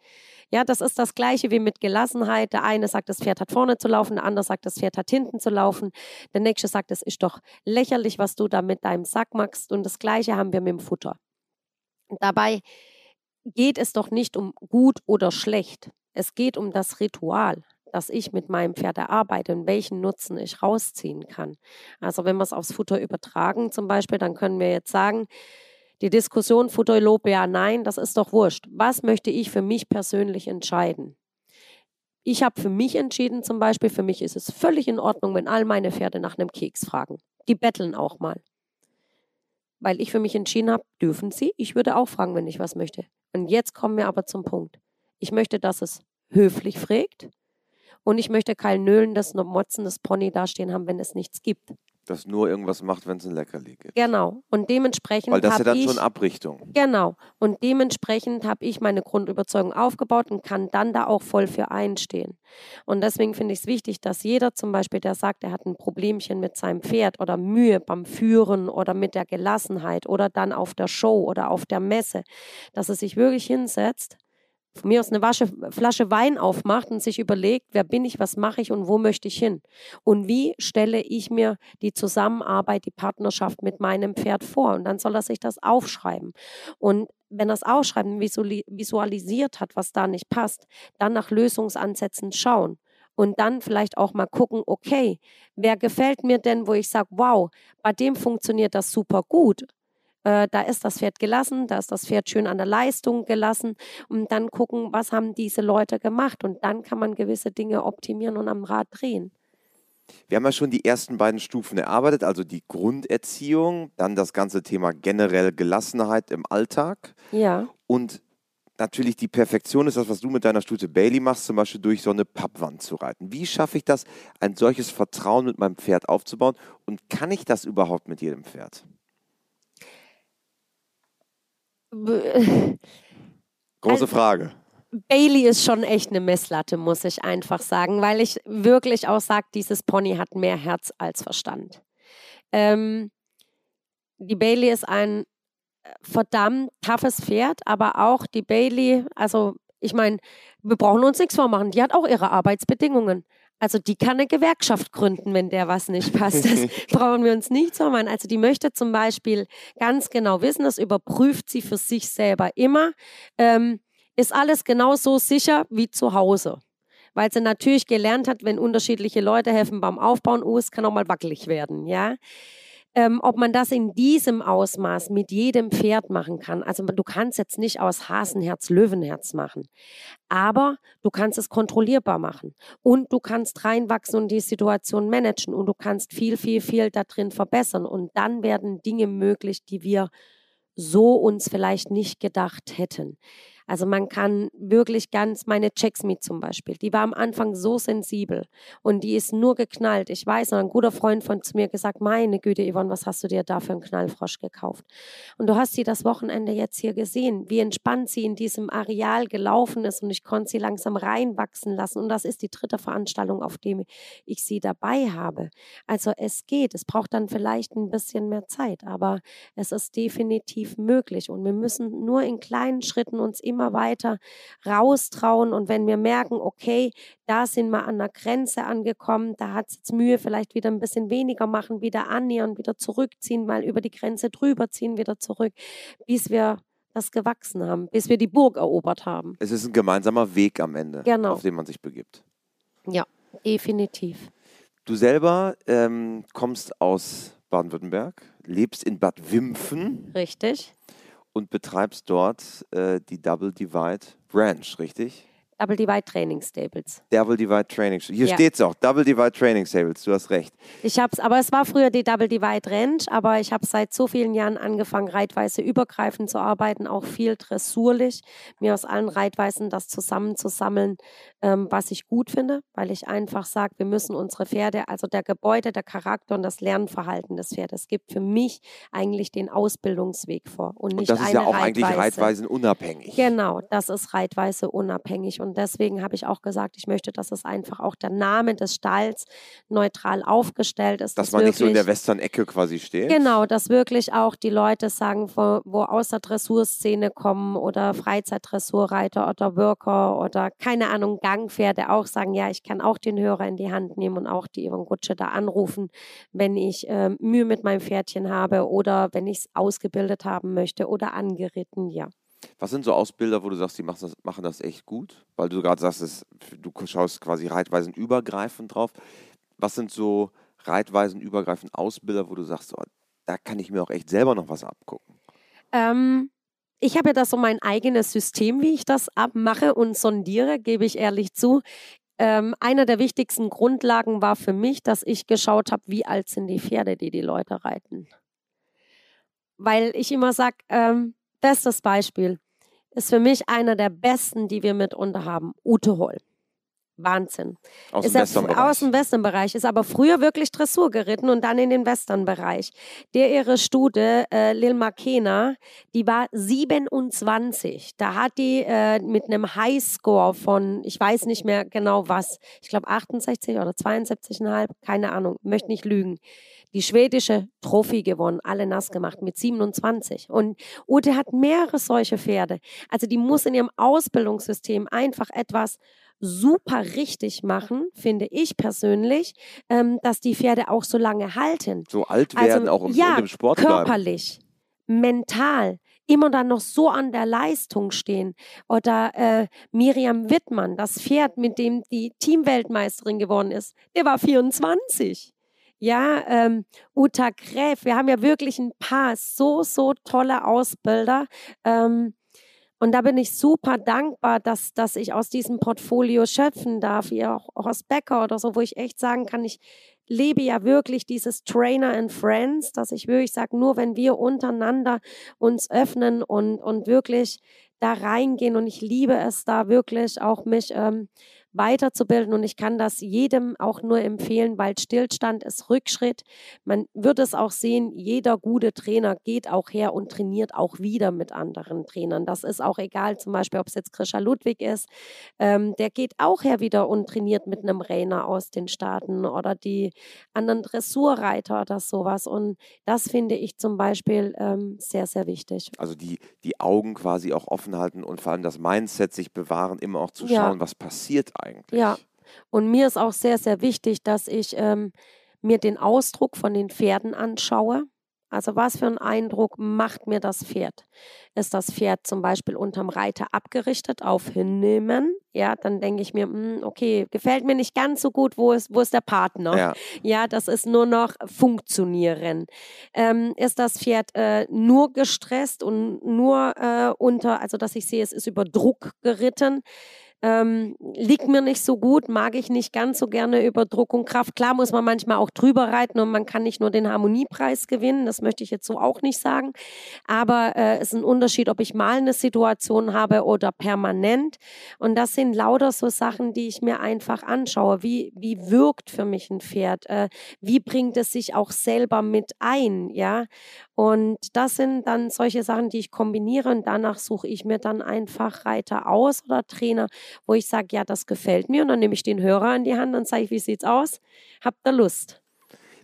S2: Ja, das ist das Gleiche wie mit Gelassenheit. Der eine sagt, das Pferd hat vorne zu laufen, der andere sagt, das Pferd hat hinten zu laufen. Der nächste sagt, es ist doch lächerlich, was du da mit deinem Sack machst. Und das Gleiche haben wir mit dem Futter. Und dabei geht es doch nicht um gut oder schlecht. Es geht um das Ritual, das ich mit meinem Pferd erarbeite und welchen Nutzen ich rausziehen kann. Also wenn wir es aufs Futter übertragen zum Beispiel, dann können wir jetzt sagen, die Diskussion Futterlob ja, nein, das ist doch wurscht. Was möchte ich für mich persönlich entscheiden? Ich habe für mich entschieden, zum Beispiel, für mich ist es völlig in Ordnung, wenn all meine Pferde nach einem Keks fragen. Die betteln auch mal. Weil ich für mich entschieden habe, dürfen sie. Ich würde auch fragen, wenn ich was möchte. Und jetzt kommen wir aber zum Punkt. Ich möchte, dass es höflich fragt und ich möchte kein nölendes, motzendes Pony dastehen haben, wenn es nichts gibt.
S1: Das nur irgendwas macht, wenn es ein Leckerli gibt.
S2: Genau. Und dementsprechend.
S1: Weil das ist ja dann
S2: ich,
S1: schon Abrichtung.
S2: Genau. Und dementsprechend habe ich meine Grundüberzeugung aufgebaut und kann dann da auch voll für einstehen. Und deswegen finde ich es wichtig, dass jeder zum Beispiel, der sagt, er hat ein Problemchen mit seinem Pferd oder Mühe beim Führen oder mit der Gelassenheit oder dann auf der Show oder auf der Messe, dass er sich wirklich hinsetzt von mir aus eine Wasche, Flasche Wein aufmacht und sich überlegt, wer bin ich, was mache ich und wo möchte ich hin? Und wie stelle ich mir die Zusammenarbeit, die Partnerschaft mit meinem Pferd vor? Und dann soll er sich das aufschreiben. Und wenn er es aufschreiben, visualisiert hat, was da nicht passt, dann nach Lösungsansätzen schauen. Und dann vielleicht auch mal gucken, okay, wer gefällt mir denn, wo ich sage, wow, bei dem funktioniert das super gut äh, da ist das Pferd gelassen, da ist das Pferd schön an der Leistung gelassen und dann gucken, was haben diese Leute gemacht und dann kann man gewisse Dinge optimieren und am Rad drehen.
S1: Wir haben ja schon die ersten beiden Stufen erarbeitet, also die Grunderziehung, dann das ganze Thema generell Gelassenheit im Alltag.
S2: Ja.
S1: Und natürlich die Perfektion ist das, was du mit deiner Stute Bailey machst, zum Beispiel durch so eine Pappwand zu reiten. Wie schaffe ich das, ein solches Vertrauen mit meinem Pferd aufzubauen? Und kann ich das überhaupt mit jedem Pferd? Große also, Frage.
S2: Bailey ist schon echt eine Messlatte, muss ich einfach sagen, weil ich wirklich auch sage, dieses Pony hat mehr Herz als Verstand. Ähm, die Bailey ist ein äh, verdammt toughes Pferd, aber auch die Bailey, also ich meine, wir brauchen uns nichts vormachen, die hat auch ihre Arbeitsbedingungen. Also die kann eine Gewerkschaft gründen, wenn der was nicht passt. Das brauchen wir uns nicht so machen. Also die möchte zum Beispiel ganz genau wissen, das überprüft sie für sich selber immer. Ähm, ist alles genau so sicher wie zu Hause? Weil sie natürlich gelernt hat, wenn unterschiedliche Leute helfen beim Aufbauen, oh, es kann auch mal wackelig werden, ja. Ähm, ob man das in diesem Ausmaß mit jedem Pferd machen kann. Also du kannst jetzt nicht aus Hasenherz Löwenherz machen, aber du kannst es kontrollierbar machen und du kannst reinwachsen und die Situation managen und du kannst viel, viel, viel da drin verbessern und dann werden Dinge möglich, die wir so uns vielleicht nicht gedacht hätten. Also man kann wirklich ganz, meine Checksmeet zum Beispiel, die war am Anfang so sensibel und die ist nur geknallt. Ich weiß noch, ein guter Freund von zu mir gesagt, meine Güte, Yvonne, was hast du dir da für einen Knallfrosch gekauft? Und du hast sie das Wochenende jetzt hier gesehen, wie entspannt sie in diesem Areal gelaufen ist und ich konnte sie langsam reinwachsen lassen. Und das ist die dritte Veranstaltung, auf dem ich sie dabei habe. Also es geht, es braucht dann vielleicht ein bisschen mehr Zeit, aber es ist definitiv möglich und wir müssen nur in kleinen Schritten uns immer immer weiter raustrauen. Und wenn wir merken, okay, da sind wir an der Grenze angekommen, da hat es jetzt Mühe, vielleicht wieder ein bisschen weniger machen, wieder annähern, wieder zurückziehen, mal über die Grenze drüber ziehen, wieder zurück, bis wir das gewachsen haben, bis wir die Burg erobert haben.
S1: Es ist ein gemeinsamer Weg am Ende,
S2: genau.
S1: auf den man sich begibt.
S2: Ja, definitiv.
S1: Du selber ähm, kommst aus Baden-Württemberg, lebst in Bad Wimpfen.
S2: Richtig
S1: und betreibst dort äh, die Double Divide Branch, richtig?
S2: Double Divide Training Stables.
S1: Double Divide Training. Hier
S2: Ja.
S1: steht's auch. Double Divide Training Stables. Du hast recht.
S2: Ich hab's, aber es war früher die Double Divide Ranch, aber ich habe seit so vielen Jahren angefangen, reitweise übergreifend zu arbeiten, auch viel dressurlich, mir aus allen Reitweisen das zusammenzusammeln, ähm, was ich gut finde, weil ich einfach sage, wir müssen unsere Pferde, also der Gebäude, der Charakter und das Lernverhalten des Pferdes, gibt für mich eigentlich den Ausbildungsweg vor und
S1: Und
S2: nicht
S1: das ist ja auch eigentlich
S2: Reitweise.
S1: Reitweisen unabhängig.
S2: Genau, das ist reitweise unabhängig. Und deswegen habe ich auch gesagt, ich möchte, dass es einfach auch der Name des Stalls neutral aufgestellt ist.
S1: Dass man nicht so in der
S2: wirklich-
S1: Western-Ecke quasi steht.
S2: Genau, dass wirklich auch die Leute sagen, wo, wo aus der Dressurszene kommen oder Freizeitdressurreiter oder Worker oder keine Ahnung, Gangpferde auch sagen, ja, ich kann auch den Hörer in die Hand nehmen und auch die Yvonne Gutsche da anrufen, wenn ich ähm, Mühe mit meinem Pferdchen habe oder wenn ich es ausgebildet haben möchte oder angeritten, ja.
S1: Was sind so Ausbilder, wo du sagst, die machen das, machen das echt gut? Weil du gerade sagst, es, du schaust quasi Reitweisen übergreifend drauf. Was sind so Reitweisen übergreifend Ausbilder, wo du sagst, oh, da kann ich mir auch echt selber noch was abgucken?
S2: Ähm, ich habe ja das so mein eigenes System, wie ich das abmache und sondiere, gebe ich ehrlich zu. Ähm, einer der wichtigsten Grundlagen war für mich, dass ich geschaut habe, wie alt sind die Pferde, die die Leute reiten. Weil ich immer sage, ähm, bestes Beispiel ist für mich einer der besten, die wir mitunter haben, Ute Holl. Wahnsinn.
S1: Aus
S2: ist
S1: dem
S2: er
S1: Western-Bereich.
S2: aus dem Westernbereich, ist aber früher wirklich Dressur geritten und dann in den Westernbereich. Der ihre Stude, äh, Lil Makena, die war 27. Da hat die äh, mit einem Highscore von, ich weiß nicht mehr genau was, ich glaube 68 oder 72,5, keine Ahnung, möchte nicht lügen. Die schwedische Trophy gewonnen, alle nass gemacht mit 27. Und Ute hat mehrere solche Pferde. Also die muss in ihrem Ausbildungssystem einfach etwas super richtig machen, finde ich persönlich, ähm, dass die Pferde auch so lange halten.
S1: so alt werden
S2: Also,
S1: auch im,
S2: ja,
S1: im Sport bleiben.
S2: Körperlich, mental, immer dann noch so an der Leistung stehen. Oder äh, Miriam Wittmann, das Pferd, mit dem die Teamweltmeisterin geworden ist, der war 24. Ja, ähm, Uta Gräf, wir haben ja wirklich ein paar so, so tolle Ausbilder. Ähm, und da bin ich super dankbar, dass, dass ich aus diesem Portfolio schöpfen darf, wie auch Horst Becker oder so, wo ich echt sagen kann, ich lebe ja wirklich dieses Trainer and Friends, dass ich wirklich sage, nur wenn wir untereinander uns öffnen und, und wirklich da reingehen und ich liebe es da wirklich auch mich ähm, weiterzubilden und ich kann das jedem auch nur empfehlen, weil Stillstand ist Rückschritt. Man wird es auch sehen, jeder gute Trainer geht auch her und trainiert auch wieder mit anderen Trainern. Das ist auch egal, zum Beispiel, ob es jetzt Krischer Ludwig ist, ähm, der geht auch her wieder und trainiert mit einem Rainer aus den Staaten oder die anderen Dressurreiter oder sowas. Und das finde ich zum Beispiel ähm, sehr, sehr wichtig.
S1: Also die, die Augen quasi auch offen halten und vor allem das Mindset sich bewahren, immer auch zu
S2: Ja.
S1: schauen, was passiert eigentlich.
S2: Ja. Und mir ist auch sehr, sehr wichtig, dass ich ähm, mir den Ausdruck von den Pferden anschaue. Also was für einen Eindruck macht mir das Pferd? Ist das Pferd zum Beispiel unterm Reiter abgerichtet auf hinnehmen? Ja, dann denke ich mir, hm, okay, gefällt mir nicht ganz so gut, wo ist, wo ist der Partner?
S1: Ja.
S2: Ja, das ist nur noch funktionieren. Ähm, ist das Pferd äh, nur gestresst und nur äh, unter, also dass ich sehe, es ist über Druck geritten? Ähm, liegt mir nicht so gut, mag ich nicht ganz so gerne über Druck und Kraft. Klar muss man manchmal auch drüber reiten und man kann nicht nur den Harmoniepreis gewinnen, das möchte ich jetzt so auch nicht sagen. Aber äh, es ist ein Unterschied, ob ich mal eine Situation habe oder permanent. Und das sind lauter so Sachen, die ich mir einfach anschaue. Wie, wie wirkt für mich ein Pferd? Äh, wie bringt es sich auch selber mit ein? Ja. Und das sind dann solche Sachen, die ich kombiniere und danach suche ich mir dann einfach Reiter aus oder Trainer, wo ich sage, ja, das gefällt mir und dann nehme ich den Hörer in die Hand und sage, wie sieht's aus? Habt ihr Lust?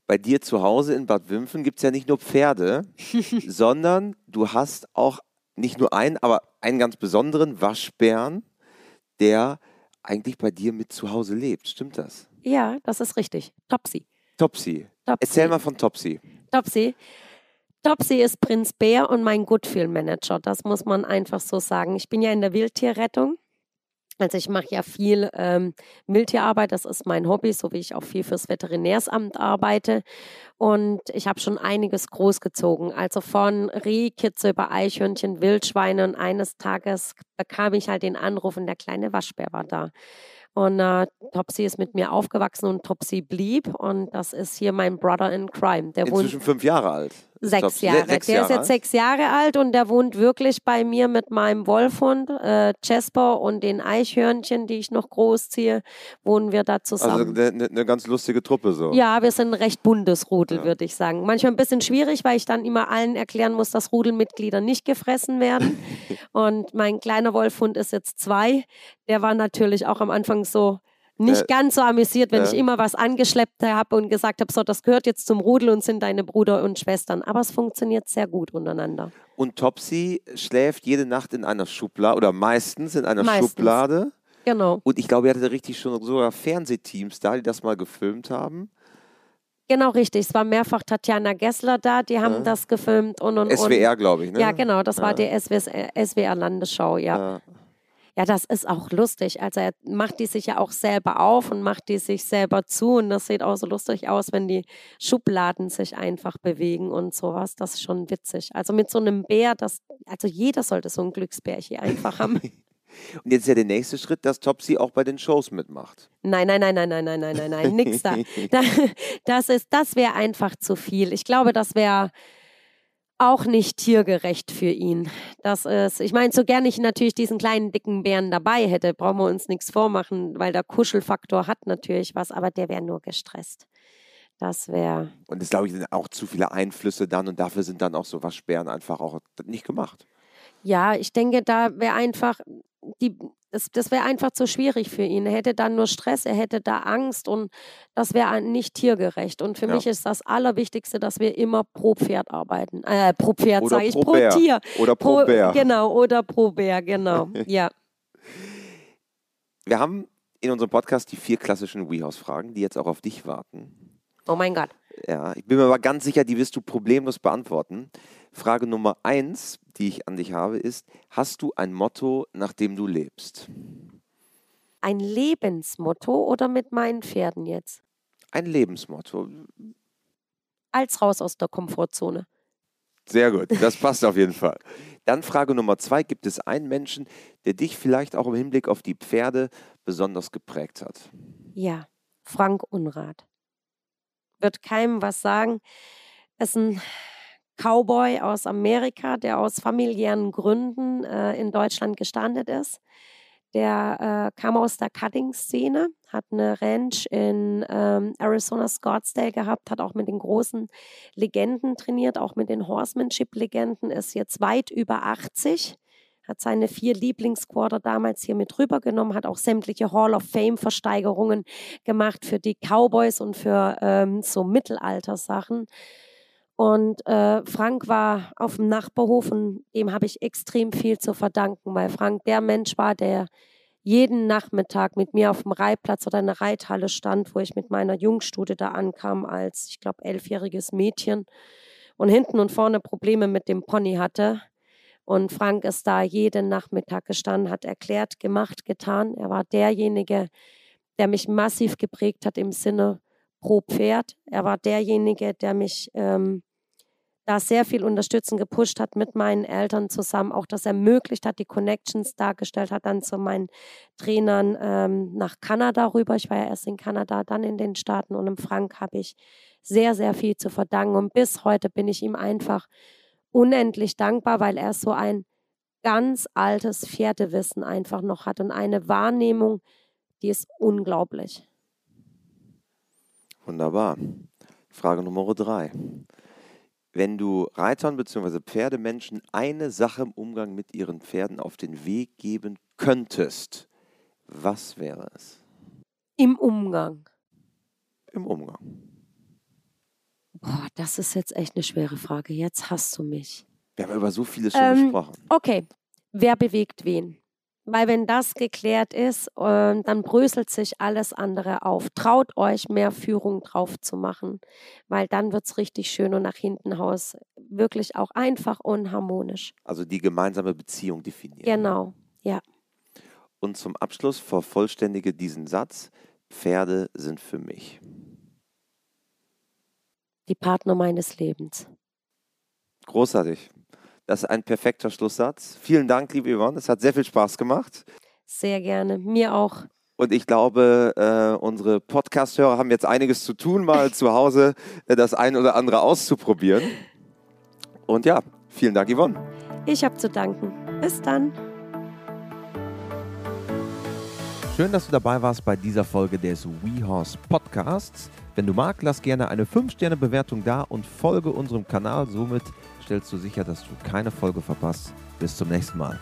S1: Bei dir zu Hause in Bad Wimpfen gibt es ja nicht nur Pferde, sondern du hast auch nicht nur einen, aber einen ganz besonderen Waschbären, der eigentlich bei dir mit zu Hause lebt. Stimmt das?
S2: Ja, das ist richtig. Topsy.
S1: Topsy.
S2: Topsy.
S1: Erzähl mal von Topsy.
S2: Topsy. Topsy ist Prinz Bär und mein Goodfeel Manager. Das muss man einfach so sagen. Ich bin ja in der Wildtierrettung Also ich mache ja viel ähm, Wildtierarbeit, das ist mein Hobby, so wie ich auch viel fürs Veterinärsamt arbeite. Und ich habe schon einiges großgezogen. Also von Rehkitze über Eichhörnchen, Wildschweine. Und eines Tages bekam ich halt den Anruf und der kleine Waschbär war da. Und äh, Topsy ist mit mir aufgewachsen und Topsy blieb. Und das ist hier mein Brother in Crime.
S1: Der Inzwischen wohnt fünf Jahre alt.
S2: Sechs Jahre. Sechs der ist jetzt sechs Jahre alt und der wohnt wirklich bei mir mit meinem Wolfhund, äh, Jasper und den Eichhörnchen, die ich noch großziehe, wohnen wir da zusammen.
S1: Also eine, eine ganz lustige Truppe so.
S2: Ja, wir sind ein recht buntes Rudel, ja. würde ich sagen. Manchmal ein bisschen schwierig, weil ich dann immer allen erklären muss, dass Rudelmitglieder nicht gefressen werden. und mein kleiner Wolfhund ist jetzt zwei. Der war natürlich auch am Anfang so, nicht äh, ganz so amüsiert, wenn äh, ich immer was angeschleppt habe und gesagt habe, so, das gehört jetzt zum Rudel und sind deine Bruder und Schwestern. Aber es funktioniert sehr gut untereinander.
S1: Und Topsy schläft jede Nacht in einer Schublade oder meistens in einer meistens. Schublade.
S2: Genau.
S1: Und ich glaube, ihr hattet richtig schon sogar Fernsehteams da, die das mal gefilmt haben.
S2: Genau, richtig. Es war mehrfach Tatjana Gessler da, die haben ja. das gefilmt und und
S1: SWR, glaube ich, ne?
S2: Ja, genau, das ja. war die SWR Landesschau, ja. ja. Ja, das ist auch lustig. Also er macht die sich ja auch selber auf und macht die sich selber zu. Und das sieht auch so lustig aus, wenn die Schubladen sich einfach bewegen und sowas. Das ist schon witzig. Also mit so einem Bär, das, also jeder sollte so ein Glücksbär hier einfach haben.
S1: Und jetzt ist ja der nächste Schritt, dass Topsy auch bei den Shows mitmacht.
S2: Nein, nein, nein, nein, nein, nein, nein, nein, nein, nix da. Das das wäre einfach zu viel. Ich glaube, das wäre auch nicht tiergerecht für ihn. Das ist, ich meine, so gerne ich natürlich diesen kleinen dicken Bären dabei hätte, brauchen wir uns nichts vormachen, weil der Kuschelfaktor hat natürlich was, aber der wäre nur gestresst. Das wäre.
S1: Und es glaube ich sind auch zu viele Einflüsse dann und dafür sind dann auch so Waschbären einfach auch nicht gemacht.
S2: Ja, ich denke, da wäre einfach die, das, das wäre einfach zu schwierig für ihn. Er hätte dann nur Stress, er hätte da Angst und das wäre nicht tiergerecht. Und für ja. mich ist das Allerwichtigste, dass wir immer pro Pferd arbeiten. Äh, pro Pferd sage ich, pro, pro Tier.
S1: Oder pro, pro Bär.
S2: Genau, oder pro Bär, genau. ja.
S1: Wir haben in unserem Podcast die vier klassischen WeHouse-Fragen, die jetzt auch auf dich warten.
S2: Oh mein Gott.
S1: Ja, ich bin mir aber ganz sicher, die wirst du problemlos beantworten. Frage Nummer eins, die ich an dich habe, ist: Hast du ein Motto, nach dem du lebst?
S2: Ein Lebensmotto oder mit meinen Pferden jetzt?
S1: Ein Lebensmotto.
S2: Als raus aus der Komfortzone.
S1: Sehr gut, das passt auf jeden Fall. Dann Frage Nummer zwei: Gibt es einen Menschen, der dich vielleicht auch im Hinblick auf die Pferde besonders geprägt hat?
S2: Ja, Frank Unrat. Wird keinem was sagen. Ist ein Cowboy aus Amerika, der aus familiären Gründen äh, in Deutschland gestandet ist. Der äh, kam aus der Cutting-Szene, hat eine Ranch in ähm, Arizona Scottsdale gehabt, hat auch mit den großen Legenden trainiert, auch mit den Horsemanship-Legenden, ist jetzt weit über 80, hat seine vier Lieblingsquarter damals hier mit rübergenommen, hat auch sämtliche Hall of Fame-Versteigerungen gemacht für die Cowboys und für ähm, so Mittelaltersachen. Und äh, Frank war auf dem Nachbarhof und dem habe ich extrem viel zu verdanken, weil Frank der Mensch war, der jeden Nachmittag mit mir auf dem Reitplatz oder in der Reithalle stand, wo ich mit meiner Jungstute da ankam als, ich glaube, elfjähriges Mädchen und hinten und vorne Probleme mit dem Pony hatte. Und Frank ist da jeden Nachmittag gestanden, hat erklärt, gemacht, getan. Er war derjenige, der mich massiv geprägt hat im Sinne pro Pferd. Er war derjenige, der mich ähm, da sehr viel unterstützen, gepusht hat mit meinen Eltern zusammen, auch das ermöglicht hat, die Connections dargestellt hat, dann zu meinen Trainern ähm, nach Kanada rüber. Ich war ja erst in Kanada, dann in den Staaten und im Frank habe ich sehr, sehr viel zu verdanken. Und bis heute bin ich ihm einfach unendlich dankbar, weil er so ein ganz altes Pferdewissen einfach noch hat und eine Wahrnehmung, die ist unglaublich.
S1: Wunderbar. Frage Nummer drei wenn du Reitern bzw. Pferdemenschen eine Sache im Umgang mit ihren Pferden auf den Weg geben könntest, was wäre es?
S2: Im Umgang.
S1: Im Umgang.
S2: Boah, das ist jetzt echt eine schwere Frage. Jetzt hast du mich.
S1: Wir haben über so vieles schon ähm, gesprochen.
S2: Okay. Wer bewegt wen? Weil wenn das geklärt ist, äh, dann bröselt sich alles andere auf. Traut euch, mehr Führung drauf zu machen, weil dann wird es richtig schön und nach hinten raus wirklich auch einfach und harmonisch.
S1: Also die gemeinsame Beziehung definieren.
S2: Genau, ja.
S1: Und zum Abschluss vervollständige diesen Satz, Pferde sind für mich.
S2: Die Partner meines Lebens.
S1: Großartig. Das ist ein perfekter Schlusssatz. Vielen Dank, liebe Yvonne. Es hat sehr viel Spaß gemacht.
S2: Sehr gerne. Mir auch.
S1: Und ich glaube, äh, unsere Podcast-Hörer haben jetzt einiges zu tun, mal zu Hause äh, das ein oder andere auszuprobieren. Und ja, vielen Dank, Yvonne.
S2: Ich habe zu danken. Bis dann.
S1: Schön, dass du dabei warst bei dieser Folge des WeHorse Podcasts. Wenn du magst, lass gerne eine 5-Sterne-Bewertung da und folge unserem Kanal. Somit stellst du sicher, dass du keine Folge verpasst. Bis zum nächsten Mal.